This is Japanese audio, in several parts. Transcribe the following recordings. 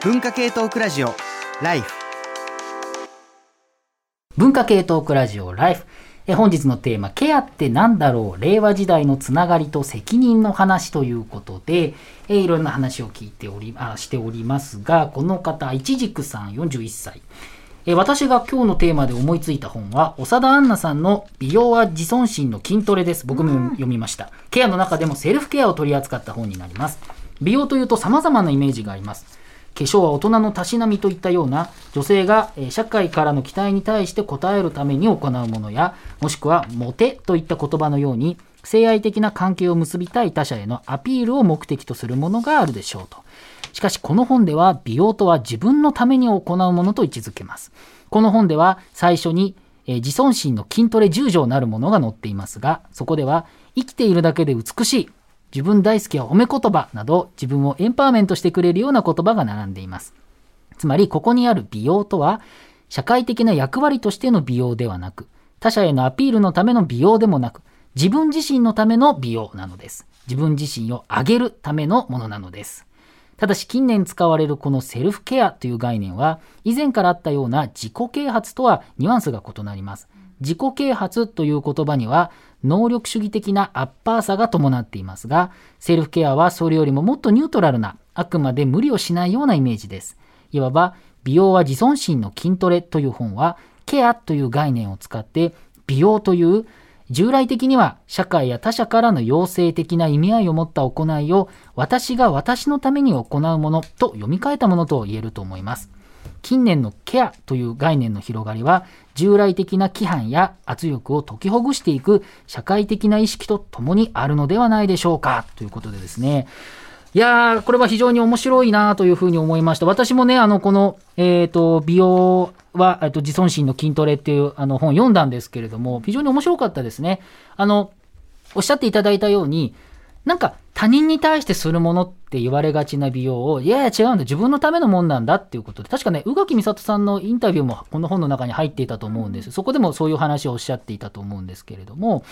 文化系トークラジオライフ。文化系トークラジオライフ。え本日のテーマ「ケアってなんだろう？令和時代のつながりと責任の話」ということでえいろんな話を聞いておりあしておりますがこの方いちじくさん41歳。え私が今日のテーマで思いついた本は長田杏奈さんの「美容は自尊心の筋トレ」です。僕も読みました。ケアの中でもセルフケアを取り扱った本になります。美容というと様々なイメージがあります化粧は大人のたしなみといったような女性が社会からの期待に対して応えるために行うものやもしくはモテといった言葉のように性愛的な関係を結びたい他者へのアピールを目的とするものがあるでしょうと。しかしこの本では美容とは自分のために行うものと位置づけます。この本では最初にえ自尊心の筋トレ10条なるものが載っていますがそこでは生きているだけで美しい自分大好きは褒め言葉など自分をエンパワーメントしてくれるような言葉が並んでいます。つまりここにある美容とは社会的な役割としての美容ではなく他者へのアピールのための美容でもなく自分自身のための美容なのです。自分自身を上げるためのものなのです。ただし近年使われるこのセルフケアという概念は以前からあったような自己啓発とはニュアンスが異なります。自己啓発という言葉には能力主義的なアッパーさが伴っていますがセルフケアはそれよりももっとニュートラルなあくまで無理をしないようなイメージです。いわば美容は自尊心の筋トレという本はケアという概念を使って美容という従来的には社会や他者からの要請的な意味合いを持った行いを私が私のために行うものと読み替えたものと言えると思います。近年のケアという概念の広がりは従来的な規範や圧力を解きほぐしていく社会的な意識とともにあるのではないでしょうかということでですねいやー、これは非常に面白いなというふうに思いました。私もね、あの、この、えっ、と、美容は、えっと、自尊心の筋トレっていうあの本を読んだんですけれども、非常に面白かったですね。あの、おっしゃっていただいたように、なんか他人に対してするものって言われがちな美容を、いやいや違うんだ、自分のためのもんなんだっていうことで、確かね、宇垣美里さんのインタビューもこの本の中に入っていたと思うんです。そこでもそういう話をおっしゃっていたと思うんですけれども、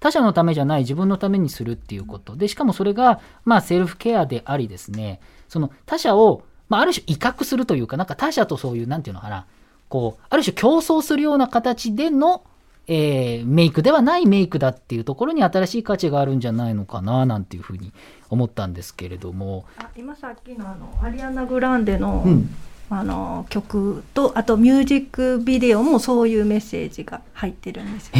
他者のためじゃない自分のためにするっていうことで、しかもそれが、まあ、セルフケアでありですね、その他者を、まあ、ある種威嚇するというか、なんか他者とそういう、なんていうのかな、こう、ある種競争するような形での、えーメイクではないメイクだっていうところに新しい価値があるんじゃないのかななんていうふうに思ったんですけれども、あ今さっきのあのアリアナ・グランデの,、うんあの曲とあとミュージックビデオもそういうメッセージが入ってるんですよ。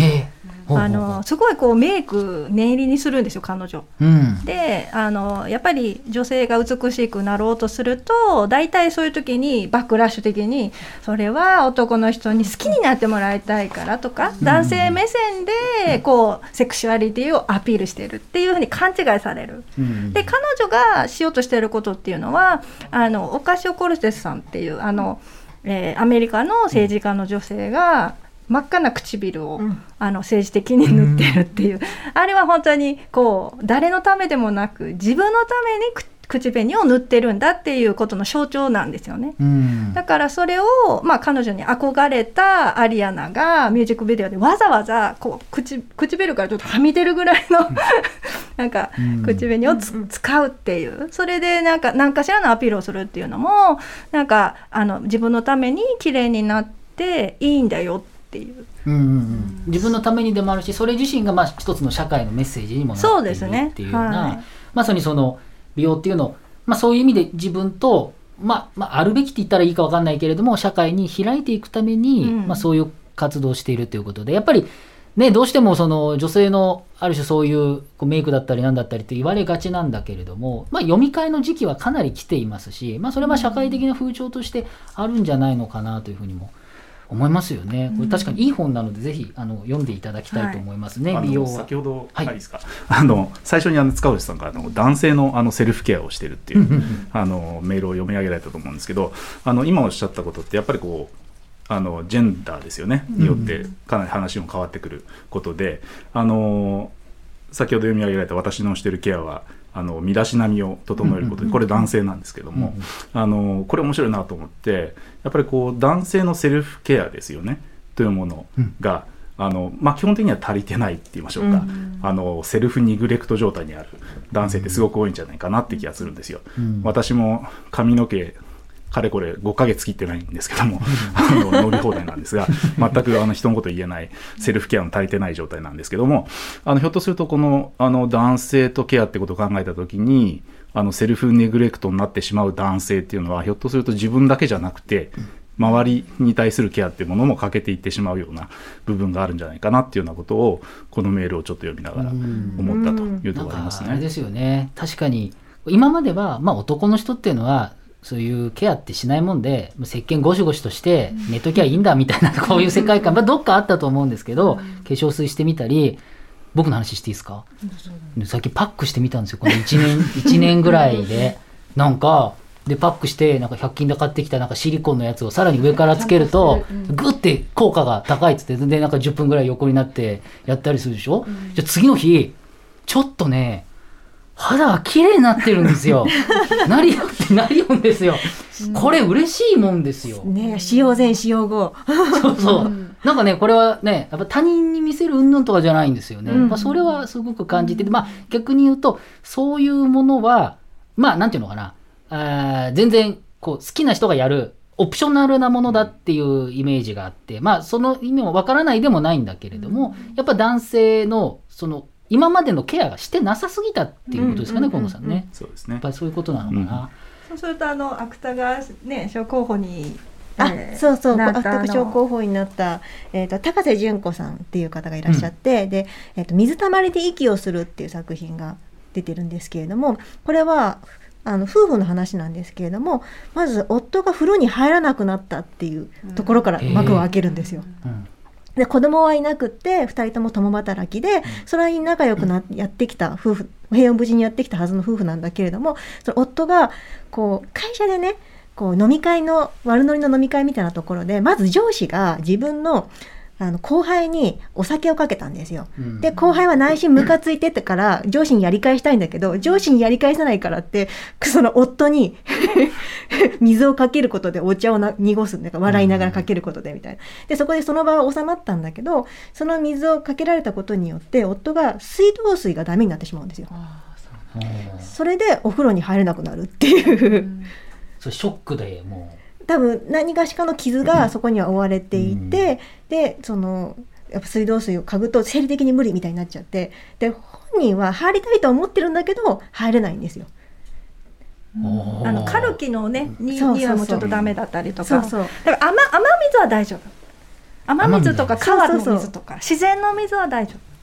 あのすごいこうメイク念入りにするんですよ彼女。うんであのやっぱり女性が美しくなろうとすると大体そういう時にバックラッシュ的にそれは男の人に好きになってもらいたいからとか、男性目線でこうセクシュアリティをアピールしてるっていうふうに勘違いされる。うんで彼女がしようとしていることっていうのはあのオカシオ・コルテスさんっていうあの、えーアメリカの政治家の女性が真っ赤な唇を、あの政治的に塗ってるっていう、あれは本当にこう誰のためでもなく自分のためにく口紅を塗ってるんだっていうことの象徴なんですよね。うん。だからそれを、まあ、彼女に憧れたアリアナがミュージックビデオでわざわざこう口唇からちょっとはみ出るぐらいの なんかうん。口紅をつ使うっていう。それでなんか何かしらのアピールをするっていうのもなんかあの自分のために綺麗になっていいんだよっていう。うんうんうん。自分のためにでもあるしそれ自身がまあ一つの社会のメッセージにもなそうっていですねるっていうような、はい。まさにその美容っていうのを、まあ、そういう意味で自分と、まあまあ、あるべきって言ったらいいか分かんないけれども社会に開いていくために、うん。まあ、そういう活動をしているということでやっぱりね、どうしてもその女性のある種そういうこうメイクだったりなんだったりって言われがちなんだけれども、まあ、読み替えの時期はかなり来ていますし、まあ、それは社会的な風潮としてあるんじゃないのかなというふうにも思いますよね。これ確かにいい本なのでぜひあの読んでいただきたいと思いますね、美容は。先ほど、はい。い、いですか？あの最初にあの塚越さんがあの男性のあのセルフケアをしてるっていう、あのメールを読み上げられたと思うんですけどあの今おっしゃったことってやっぱりこうあのジェンダーですよね。によってかなり話も変わってくることで、あの先ほど読み上げられた私のしてるケアはあの身だしなみを整えることでこれ男性なんですけども、あのこれ面白いなと思ってやっぱりこう男性のセルフケアですよね。というものが、あのまあ、基本的には足りてないって言いましょうか、あのセルフニグレクト状態にある男性ってすごく多いんじゃないかなって気がするんですよ。うん。私も髪の毛かれこれ5ヶ月切ってないんですけどもあの乗り放題なんですが 全くあの人のこと言えないセルフケアの足りてない状態なんですけどもあのひょっとするとこのあの男性とケアってことを考えた時にあのセルフネグレクトになってしまう男性っていうのはひょっとすると自分だけじゃなくて周りに対するケアっていうものも欠けていってしまうような部分があるんじゃないかなっていうようなことをこのメールをちょっと読みながら思ったというところがありますね。あれですよね。確かに今までは、まあ、男の人っていうのはそういうケアってしないもんで石鹸ゴシゴシとして寝ときゃいいんだみたいな こういう世界観、まあ、どっかあったと思うんですけど、化粧水してみたり僕の話していいですか？さっきパックしてみたんですよこの1年 ,1 年ぐらいで。なんかでパックしてなんか100均で買ってきたなんかシリコンのやつをさらに上からつけるとグッて効果が高いっつってでなんか10分ぐらい横になってやったりするでしょ、じゃあ次の日ちょっとね肌が綺麗になってるんですよ。なりよってなりよんですよ。これ嬉しいもんですよ。ね使用前使用後そうそう。なんかね、これはね、やっぱ他人に見せる云々とかじゃないんですよね。まあ、それはすごく感じてて、まあ逆に言うと、そういうものは、まあなんていうのかな、あー全然こう好きな人がやるオプショナルなものだっていうイメージがあって、まあその意味もわからないでもないんだけれども、やっぱ男性のその今までのケアがしてなさすぎたっていうことですかね、うん河野さんね。そうですね。やっぱりそういうことなのかな。そうするとあの芥川ね賞候補にあ、えーそうそうなった芥川賞候補になった、えー、と高瀬純子さんっていう方がいらっしゃって、で、えーと「水たまりで息をする」っていう作品が出てるんですけれどもこれはあの夫婦の話なんですけれどもまず夫が風呂に入らなくなったっていうところから幕を開けるんですよ。うんで子供はいなくって2人とも共働きでそれに仲良くなやってきた夫婦平穏無事にやってきたはずの夫婦なんだけれどもその夫がこう会社でねこう飲み会の悪ノリの飲み会みたいなところでまず上司が自分のあの後輩にお酒をかけたんですよ。うんで後輩は内心ムカついててから上司にやり返したいんだけど上司にやり返さないからってその夫に 水をかけることでお茶をな濁すんだから笑いながらかけることでみたいな。でそこでその場は収まったんだけどその水をかけられたことによって夫が水道水がダメになってしまうんですよ。うんそれでお風呂に入れなくなるっていう。それショックでも多分何がしかの傷がそこには負われていて、でそのやっぱ水道水を嗅ぐと生理的に無理みたいになっちゃってで本人は入りたいと思ってるんだけど入れないんですよ。あのカルキのねににはもうちょっとダメだったりとか。そうそう。だから雨雨水は大丈夫。雨水とか川の水とか自然の水は大丈夫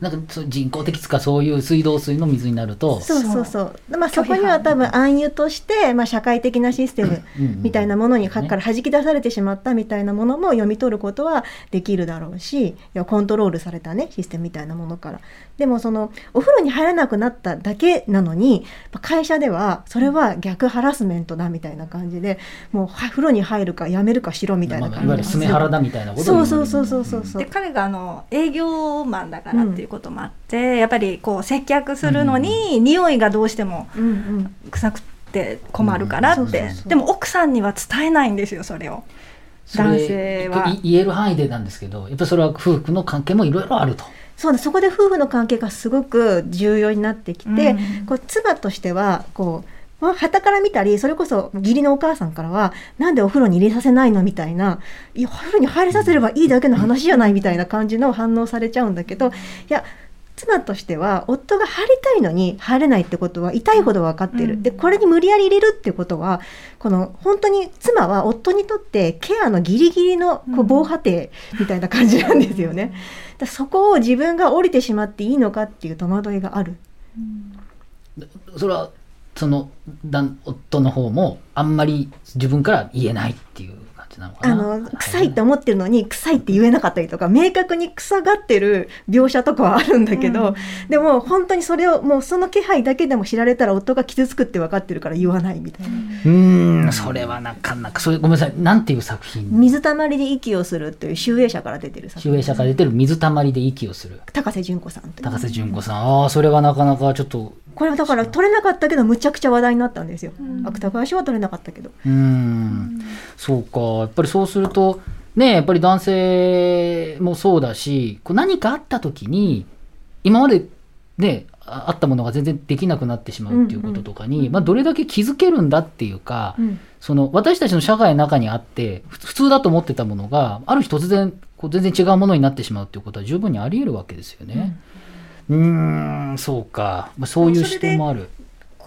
なんかそう人工的つかそういう水道水の水になると、そうそうそう。まあそこには多分暗喩として、まあ、社会的なシステムみたいなものにかから弾き出されてしまったみたいなものも読み取ることはできるだろうしいやコントロールされたねシステムみたいなものから。でもそのお風呂に入らなくなっただけなのに会社ではそれは逆ハラスメントだみたいな感じでもうは風呂に入るかやめるかしろみたいなまあ感じいわゆるスメハラだみたいなことそうにそうそうそうそうそう。で彼があの営業マンだからっていうこともあって、やっぱりこう接客するのに匂いがどうしても臭くて困るからって、でも奥さんには伝えないんですよそれを。男性は。い言える範囲でなんですけどやっぱりそれは夫婦の関係もいろいろあると。そうだそこで夫婦の関係がすごく重要になってきて、うん。こう妻としてはこうはたから見たりそれこそ義理のお母さんからはなんでお風呂に入れさせないのみたいないやお風呂に入れさせればいいだけの話じゃないみたいな感じの反応されちゃうんだけどいや妻としては夫が入りたいのに入れないってことは痛いほど分かってる、うんでこれに無理やり入れるってことはこの本当に妻は夫にとってケアのギリギリのこううん防波堤みたいな感じなんですよね。だそこを自分が降りてしまっていいのかっていう戸惑いがある。それはその夫の方もあんまり自分から言えないっていう感じなのかあな。の臭いって思ってるのに臭いって言えなかったりとか明確に臭がってる描写とかはあるんだけど、うん。でも本当にそれをもうその気配だけでも知られたら夫が傷つくって分かってるから言わないみたいな。うーん。それはなかなかそれごめんなさい。なんていう作品？水たまりで息をするっていう集英社から出てる作集英社から出てる水たまりで息をする。高瀬純子さん高瀬純子さん。ああそれはなかなかちょっとこれはだから取れなかったけどむちゃくちゃ話題になったんですよ、うん。芥川賞は取れなかったけど。うーん。そうか。やっぱりそうするとねやっぱり男性もそうだしこう何かあった時に今までねああったものが全然できなくなってしまうっていうこととかに、まあ、どれだけ気づけるんだっていうか、うん。その私たちの社会の中にあってふ普通だと思ってたものがある日突然こう全然違うものになってしまうっていうことは十分にあり得るわけですよね。うーんそうか、まあ、そういう視点もある。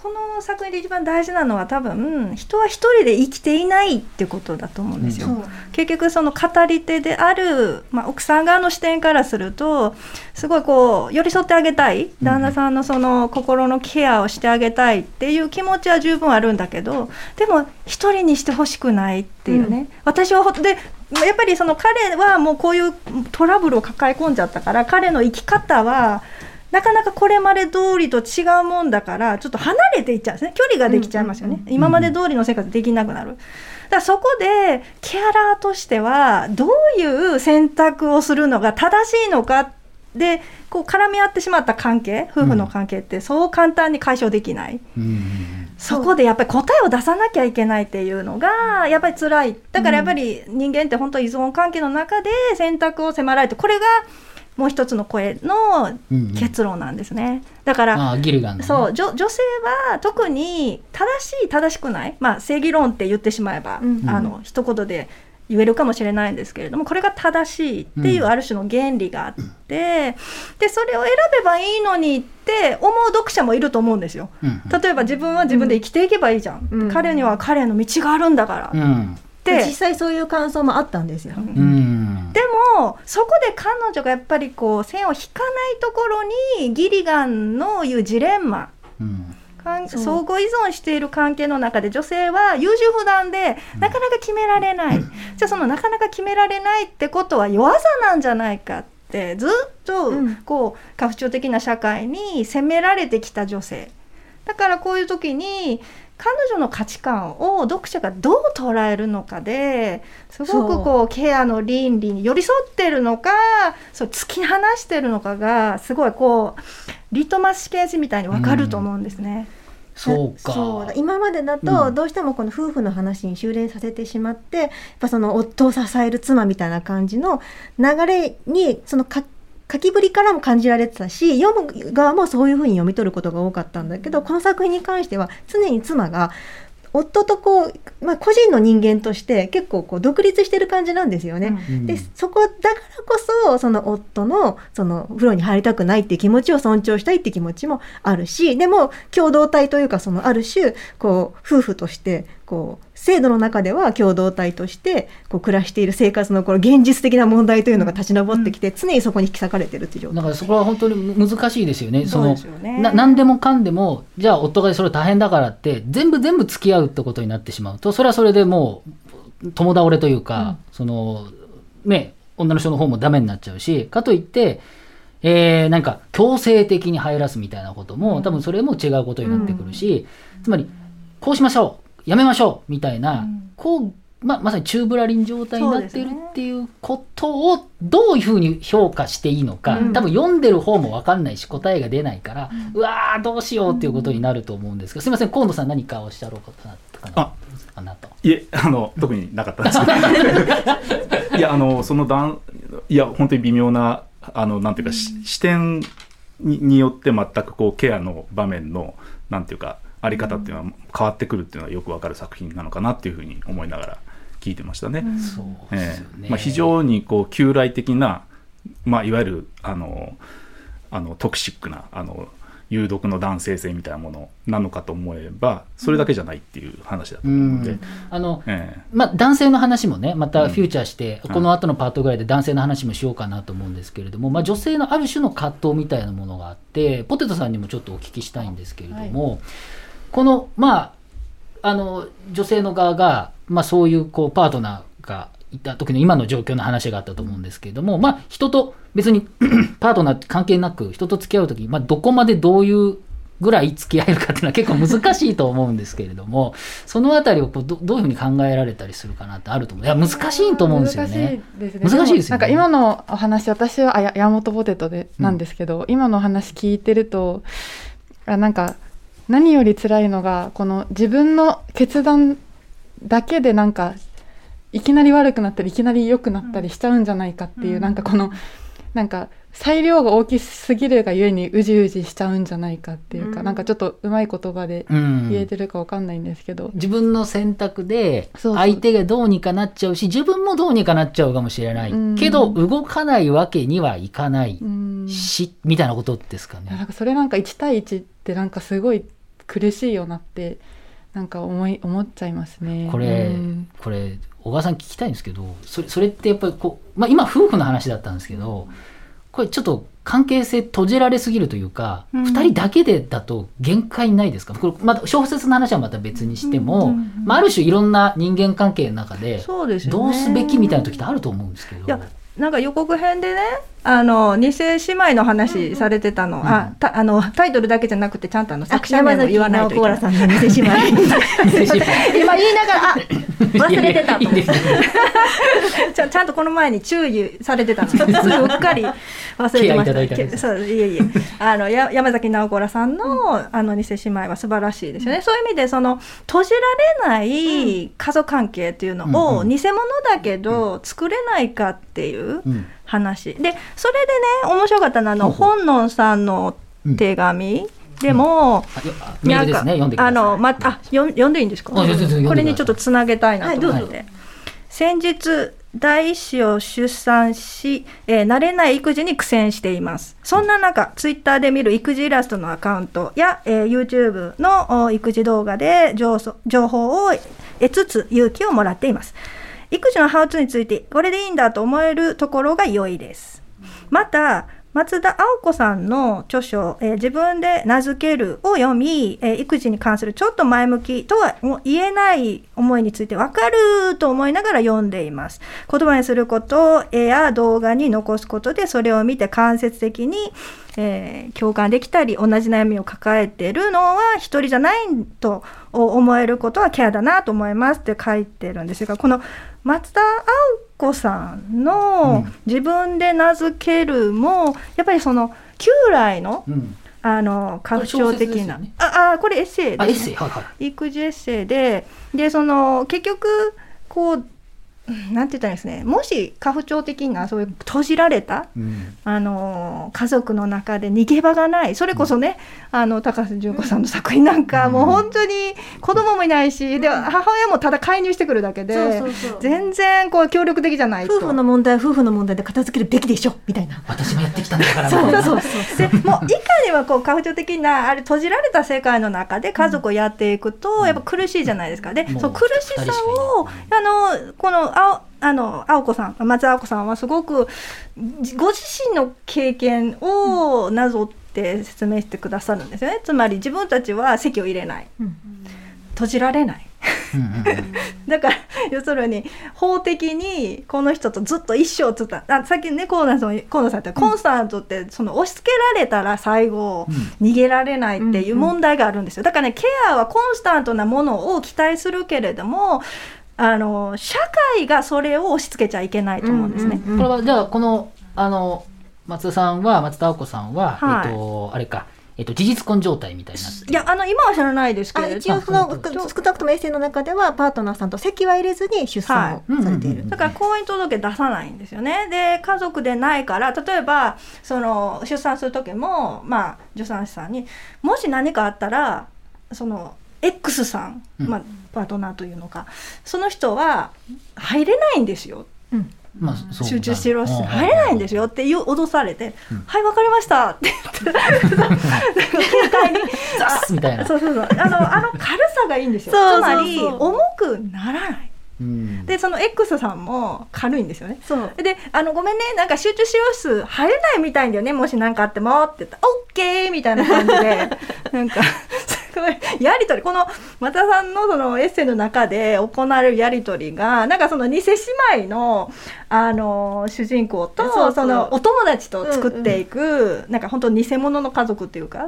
この作品で一番大事なのは多分人は一人で生きていないってことだと思うんですよ。結局その語り手である、まあ、奥さん側の視点からするとすごいこう寄り添ってあげたい旦那さんのその心のケアをしてあげたいっていう気持ちは十分あるんだけどでも一人にしてほしくないっていうね、私はほでやっぱりその彼はもうこういうトラブルを抱え込んじゃったから彼の生き方はなかなかこれまで通りと違うもんだからちょっと離れていっちゃうんですね。距離ができちゃいますよね、今まで通りの生活できなくなる。だからそこでケアラーとしてはどういう選択をするのが正しいのかでこう絡み合ってしまった関係夫婦の関係ってそう簡単に解消できない、うん。そこでやっぱり答えを出さなきゃいけないっていうのがやっぱり辛い。だからやっぱり人間って本当依存関係の中で選択を迫られてこれがもう一つの声の結論なんですね。だからああギルガンの、ね、そう女女性は特に正しい正しくない、まあ、正義論って言ってしまえば、うん。あの一言で言えるかもしれないんですけれどもこれが正しいっていうある種の原理があって、でそれを選べばいいのにって思う読者もいると思うんですよ。うん例えば自分は自分で生きていけばいいじゃん、うん。彼には彼の道があるんだから、っうんて実際そういう感想もあったんですよ。うん。でもそこで彼女がやっぱりこう線を引かないところにギリガンのいうジレンマ。うん。相互依存している関係の中で女性は優柔不断でなかなか決められない、じゃあそのなかなか決められないってことは弱さなんじゃないかってずっとうん。こう家父長的な社会に責められてきた女性。だからこういう時に彼女の価値観を読者がどう捉えるのかですごくこうケアの倫理に寄り添ってるのかそう突き放してるのかがすごいこうリトマス試験紙みたいに分かると思うんですね。そうか。そう。だ今までだうん。とどうしてもこの夫婦の話に修練させてしまって、やっぱその夫を支える妻みたいな感じの流れにそのか書きぶりからも感じられてたし読む側もそういうふうに読み取ることが多かったんだけどこの作品に関しては常に妻が夫とこう、まあ、個人の人間として結構こう独立してる感じなんですよね。うん。でそこだからこそその夫のその風呂に入りたくないっていう気持ちを尊重したいって気持ちもあるしでも共同体というかそのある種こう夫婦としてこう制度の中では共同体としてこう暮らしている生活のこの現実的な問題というのが立ち上ってきて、常にそこに引き裂かれてるっていう。状態だからそこは本当に難しいですよね。そのね。な何でもかんでもじゃあ夫がそれ大変だからって全部全部付き合うってことになってしまうとそれはそれでもう共倒れというか、そのね女の人の方もダメになっちゃうしかといって、えーなんか強制的に入らすみたいなことも、多分それも違うことになってくるし、つまりこうしましょうやめましょうみたいな、うん。こうままさに宙ぶらりん状態になっているっていうことをどういうふうに評価していいのか、うん。多分読んでる方も分かんないし答えが出ないから、うわーどうしようっていうことになると思うんですけどすみません河野さん何かおっしゃろうかなかなあかなと。いえあの特になかったです。いやあのその段いや本当に微妙なあのなんていうか、し視点にによって全くこうケアの場面のなんていうかあり方っていうのは変わってくるっていうのはよくわかる作品なのかなっていうふうに思いながら聞いてましたね。そうですよね。ええ。まあ、非常にこう旧来的な、まあ、いわゆるあのあのトクシックなあの有毒の男性性みたいなものなのかと思えばそれだけじゃないっていう話だと思うので、うん。あのえまあ、男性の話もねまたフューチャーして、うん。この後のパートぐらいで男性の話もしようかなと思うんですけれども、まあ、女性のある種の葛藤みたいなものがあってポテトさんにもちょっとお聞きしたいんですけれども、このまああの女性の側が、まあ、そういうこうパートナーがいた時の今の状況の話があったと思うんですけれども、まあ、人と別に パートナー関係なく人と付き合う時に、まあ、どこまでどういうぐらい付き合えるかっていうのは結構難しいと思うんですけれどもそのあたりをこうどどういうふうに考えられたりするかなってあると思ういや難しいと思うんですよね。難しいですね。難しいですよねもなんか今のお話、私はあや山本ポテトでなんですけど、今のお話聞いてると、あなんか何より辛いのがこの自分の決断だけでなんかいきなり悪くなったりいきなり良くなったりしちゃうんじゃないかっていう、うん。なんかこのなんか裁量が大きすぎるがゆえにうじうじしちゃうんじゃないかっていうか、うん。なんかちょっとうまい言葉でうん。言えてるかわかんないんですけど、自分の選択で相手がどうにかなっちゃうし自分もどうにかなっちゃうかもしれない、うん。けど動かないわけにはいかない。うん。し、みたいなことですかいやなんね。かそれなんか1対1ってなんかすごい苦しいよなってなんか思い思っちゃいますね。これ、うん。これ小川さん聞きたいんですけどそれそれってやっぱりこう、まあ、今夫婦の話だったんですけどこれちょっと関係性閉じられすぎるというか、うん。2人だけでだと限界ないですか？これまた小説の話はまた別にしても、うんうんうん。まあ、ある種いろんな人間関係の中でそうですよね。どうすべきみたいな時ってあると思うんですけど。いやなんか予告編でねあの二世姉妹の話されてたの,、あたあのタイトルだけじゃなくてちゃんとあの作者名も言わないといけない直子らさんの店姉妹。今言いながらあ忘れてたと。思っていいちゃ ちゃんとこの前に注意されてたの。にすぐうっかり忘れてまケアいただいたんです。したそういえいえ。あのや山崎直子らさんの、あの偽姉妹は素晴らしいですよね、そういう意味でその閉じられない家族関係っていうのを、うんうん。偽物だけど作れないかっていううん話でそれでね面白かったのはあの本能さんの手紙でも、あよあメールですね読んでください。あの、ま、あ、よん読んでいいんですか？これにちょっとつなげたいなと思って。はい先日、第一子を出産し、えー慣れない育児に苦戦しています。そんな中、ツイッターで見る育児イラストのアカウントや、えー YouTube のお育児動画で情報情報を得つつ勇気をもらっています。育児のハウツーについて、これでいいんだと思えるところが良いです。また松田青子さんの著書、えー自分で名付けるを読み、えー育児に関するちょっと前向きとは言えない思いについて分かると思いながら読んでいます。言葉にすること、絵や動画に残すことでそれを見て間接的に、えー共感できたり同じ悩みを抱えているのは一人じゃないと思えることはケアだなと思いますって書いてるんですがこの松田青子さんの自分で名付けるも、やっぱりその旧来のうん。あの家父長的な、ね。ああこれエッセイです。育児エッセイ。ででその結局こううんなんて言ったらいいですね。もし家父長的なそういう閉じられたうん。あの家族の中で逃げ場がないそれこそね、あの高瀬純子さんの作品なんか、もう本当に子供もいないしで母親もただ介入してくるだけで全然こう協力的じゃないと。夫婦の問題は夫婦の問題で片付けるべきでしょみたいな。私もやってきたんだから。そうみたいなそうそうでもういかにもこう家父的なあれ閉じられた世界の中で家族をやっていくとやっぱ苦しいじゃないですか。でその苦しさをあのこの青あの青子さん松青子さんはすごくじご自身の経験をなぞって説明してくださるんですよね。つまり自分たちは籍を入れない、うん。閉じられない。うんうんうん。だから要するに法的にこの人とずっと一生つったあさっきね河野さん河野さんってコンスタントってその押し付けられたら最後逃げられないっていう問題があるんですよ。だからねケアはコンスタントなものを期待するけれどもあの社会がそれを押し付けちゃいけないと思うんですね。うんこれはじゃあこのあの松田さんは松田青子さんは、はい。えっとあれか、えっと事実婚状態みたいになってる。いやあの今は知らないですけど。一応そのあそう。少なくともエッセイの中ではパートナーさんと籍は入れずに出産をされている。はいうんうんうん。だから婚姻届出さないんですよね。で家族でないから例えばその出産する時もまあ助産師さんにもし何かあったらその X さん、うん。まあ、パートナーというのかその人は入れないんですよ。まあそう集中してるしうん。入れないんですよっていう脅されて「うん。はいわかりました」って言って。たいな。そうそうそう。あのあの軽さがいいんですよ。そうそうそう。つまり重くならない。うん。でその X さんも軽いんですよね。そう。であのごめんねなんか集中治療室入れないみたいんだよね。もし何かあっても。って言ったら「オッケー!」みたいな感じで。なんかやり取りこの松田さんのそのエッセイの中で行われるやり取りがなんかその偽姉妹のあの主人公とそのお友達と作っていく、なんか本当偽物の家族っていうか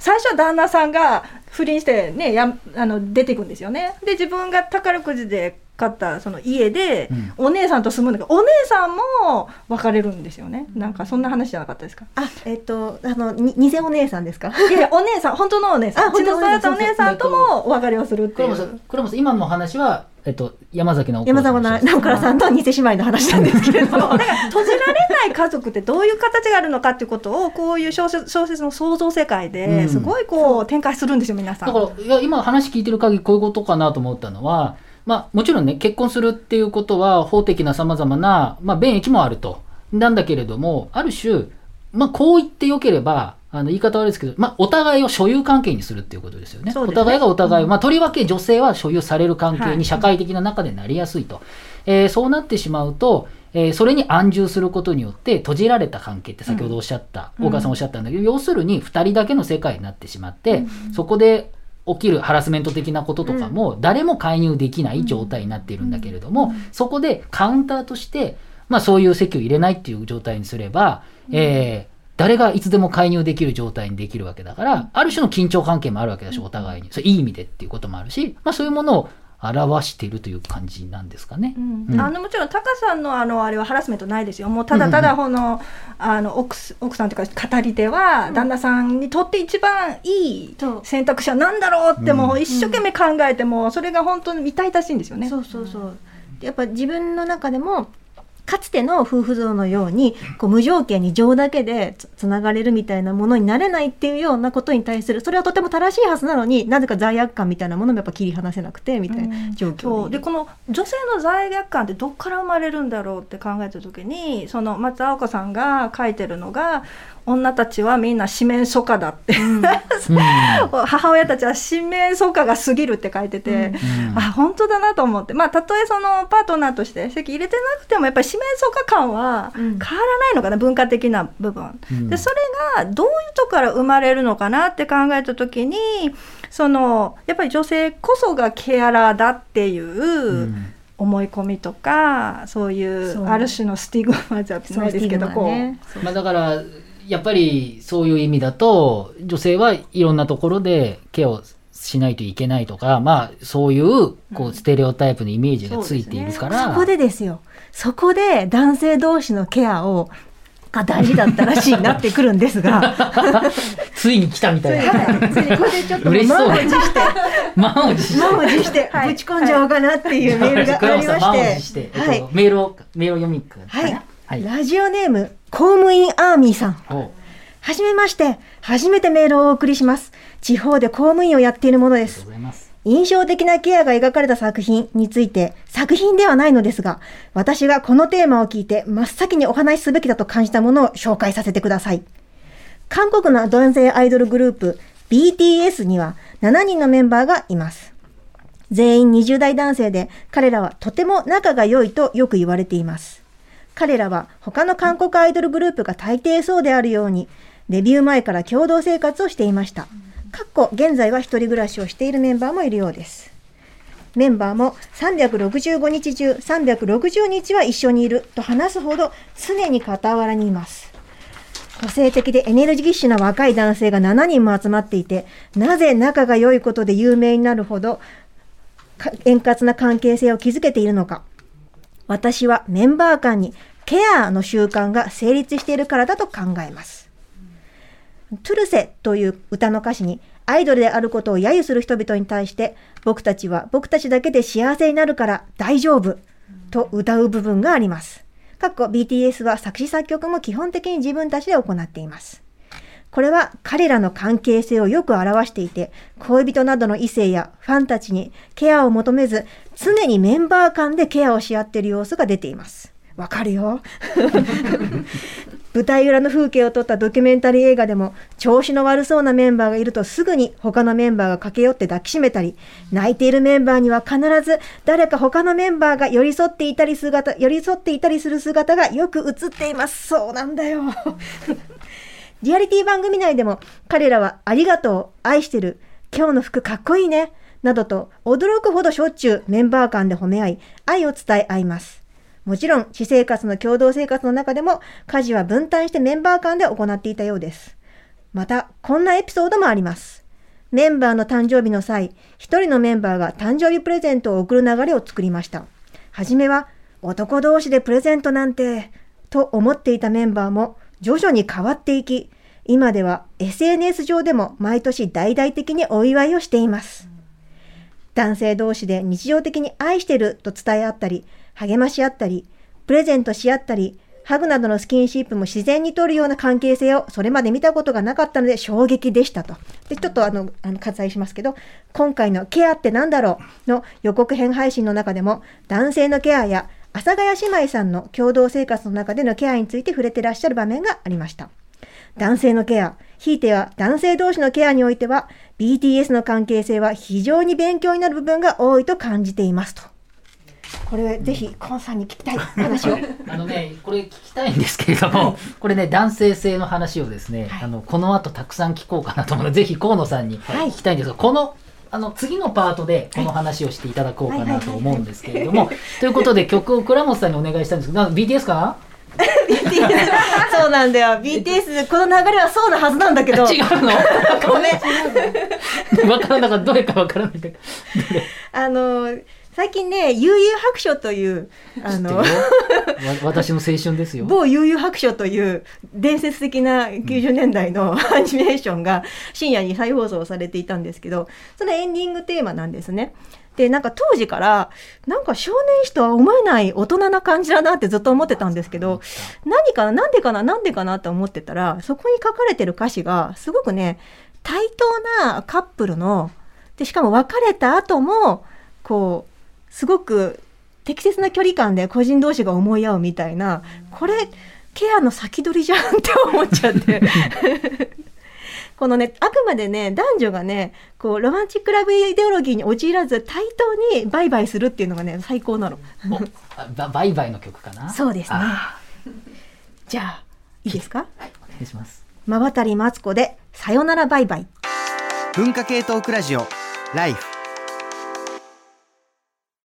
最初は旦那さんが不倫してねやあの出ていくんですよね。で自分が宝くじでかったその家でうん。お姉さんと住むんだけど、お姉さんも別れるんですよね。なんかそんな話じゃなかったですか？あえっとあのに偽お姉さんですか？いやいやお姉さん本当のお姉さん。あ本当のお姉さん。血の育ったお姉さんともお別れをするっていう。黒本さん今の話は、えっと、山崎直子山沢直倉さんと偽姉妹の話なんですけれど。もだから閉じられない家族ってどういう形があるのかっていうことをこういう小説小説の想像世界うん。ですごいこう展開するんですよ皆さん。だからいや今話聞いてる限りこういうことかなと思ったのは、まあ、もちろんね結婚するっていうことは法的なさまざまな、まあ、便益もあると。なんだけれどもある種、まあ、こう言ってよければあの言い方悪いですけど、まあ、お互いを所有関係にするっていうことですよね。ね。お互いがお互いを、まあ、とりわけ女性は所有される関係はい。に社会的な中でなりやすいと、えーそうなってしまうと、えーそれに安住することによって閉じられた関係って先ほどおっしゃった、うん大川さんおっしゃったんだけど、要するに2人だけの世界になってしまって、そこで起きるハラスメント的なこととかも誰も介入できない状態になっているんだけれども、そこでカウンターとして、まあ、そういう席を入れないっていう状態にすれば、えー誰がいつでも介入できる状態にできるわけだから、ある種の緊張関係もあるわけだし、お互いに。それいい意味でっていうこともあるし、まあ、そういうものを表しているという感じなんですかね。うん。うん。あのもちろんタカさんのあのあれはハラスメントないですよ。もうただただこの,、あの奥す奥さんというか語り手は旦那さんにとって一番いい選択肢は何だろうってもうう一生懸命考えてもそれが本当に痛々しいんですよね。そうそうそう。やっぱ自分の中でもかつての夫婦像のようにこう無条件に情だけでつつながれるみたいなものになれないっていうようなことに対するそれはとても正しいはずなのになぜか罪悪感みたいなものもやっぱ切り離せなくてみたいな状況でこの女性の罪悪感ってどっから生まれるんだろうって考えた時にその松青子さんが書いてるのが女たちはみんな四面楚歌だって、うん。母親たちは四面楚歌が過ぎるって書いてて、うん。あ本当だなと思って。まあたとえそのパートナーとして籍入れてなくてもやっぱり四面楚歌感は変わらうんないのかな、文化的な部分。うん。でそれがどういうとこから生まれるのかなって考えた時にそのやっぱり女性こそがケアラーだっていううん。思い込みとかそういうある種のスティグマじゃないですけどこう、ね。まあ、だからやっぱりそういう意味だと女性はいろんなところでケアをしないといけないとか、まあ、そういうこうステレオタイプのイメージがついているから、そこでですよ。そこで男性同士のケアをが大事だったらしいなってくるんですが。ついに来たみたいな。はい。ついにこれでちょっと満を持して。満を持して。満を持して。はい。ぶち込んじゃおうかなっていうメールがありまして。はい。メールを、メールを読みくださいはい、はい。ラジオネーム公務員アーミーさん。おはじめまして初めてメールをお送りします。地方で公務員をやっているものです。印象的なケアが描かれた作品について作品ではないのですが私がこのテーマを聞いて真っ先にお話しすべきだと感じたものを紹介させてください。韓国の男性アイドルグループ BTS には7人のメンバーがいます。全員20代男性で彼らはとても仲が良いとよく言われています彼らは他の韓国アイドルグループが大抵そうであるようにデビュー前から共同生活をしていました。かっこ現在は一人暮らしをしているメンバーもいるようです。メンバーも365日中360日は一緒にいると話すほど常に傍らにいます。個性的でエネルギッシュな若い男性が7人も集まっていてなぜ仲が良いことで有名になるほど円滑な関係性を築けているのか。私はメンバー間にケアの習慣が成立しているからだと考えます。トゥルセという歌の歌詞にアイドルであることを揶揄する人々に対して僕たちは僕たちだけで幸せになるから大丈夫と歌う部分があります。かっこ BTS は作詞作曲も基本的に自分たちで行っています。これは彼らの関係性をよく表していて、恋人などの異性やファンたちにケアを求めず、常にメンバー間でケアをし合っている様子が出ています。わかるよ。舞台裏の風景を撮ったドキュメンタリー映画でも、調子の悪そうなメンバーがいるとすぐに他のメンバーが駆け寄って抱きしめたり、泣いているメンバーには必ず誰か他のメンバーが寄り添っていたり姿、寄り添っていたりする姿がよく映っています。そうなんだよ。リアリティ番組内でも彼らはありがとう、愛してる、今日の服かっこいいね、などと驚くほどしょっちゅうメンバー間で褒め合い、愛を伝え合います。もちろん、私生活の共同生活の中でも家事は分担してメンバー間で行っていたようです。また、こんなエピソードもあります。メンバーの誕生日の際、一人のメンバーが誕生日プレゼントを贈る流れを作りました。はじめは、男同士でプレゼントなんて、と思っていたメンバーも徐々に変わっていき、今では SNS 上でも毎年大々的にお祝いをしています。男性同士で日常的に愛してると伝え合ったり、励まし合ったり、プレゼントし合ったり、ハグなどのスキンシップも自然に取るような関係性をそれまで見たことがなかったので衝撃でしたと。で、ちょっとあの、あの割愛しますけど、今回のケアってなんだろうの予告編配信の中でも、男性のケアや阿佐ヶ谷姉妹さんの共同生活の中でのケアについて触れてらっしゃる場面がありました。男性のケア、ひいては男性同士のケアにおいては、BTS の関係性は非常に勉強になる部分が多いと感じていますと。これ、ぜひ、コンさんに聞きたい話を。あのね、これ聞きたいんですけれども、これね、男性性の話をですね、はいあの、この後たくさん聞こうかなと思うので、ぜひ河野さんにはい聞きたいんですが、この、あの、次のパートでこの話をしていただこうかなと思うんですけれども、ということで曲を倉本さんにお願いしたいんですけど、な BTS か？な そうなんだよ。BTS、この流れはそうなはずなんだけど。違うの？ごめん。わからなかった。どれかわからないけど。あの、最近ね、悠々白書という、あの、私の青春ですよ。某悠々白書という伝説的な90年代のアニメーションが深夜に再放送されていたんですけど、そのエンディングテーマなんですね。で、なんか当時から、なんか少年誌とは思えない大人な感じだなってずっと思ってたんですけど、何かな、なんでかな、なんでかなって思ってたら、そこに書かれてる歌詞が、すごくね、対等なカップルの、で、しかも別れた後も、こう、すごく適切な距離感で個人同士が思い合うみたいな、これ、ケアの先取りじゃんって思っちゃって。このね、あくまでね、男女がね、こう、ロマンチックラブイデオロギーに陥らず、対等にバイバイするっていうのがね、最高なの。おあババイバイの曲かな？そうですねあじゃあ、いいですか？ーはい、お願いします。まばたりマツコで、さよならバイバイ。文化系トークラジオライフ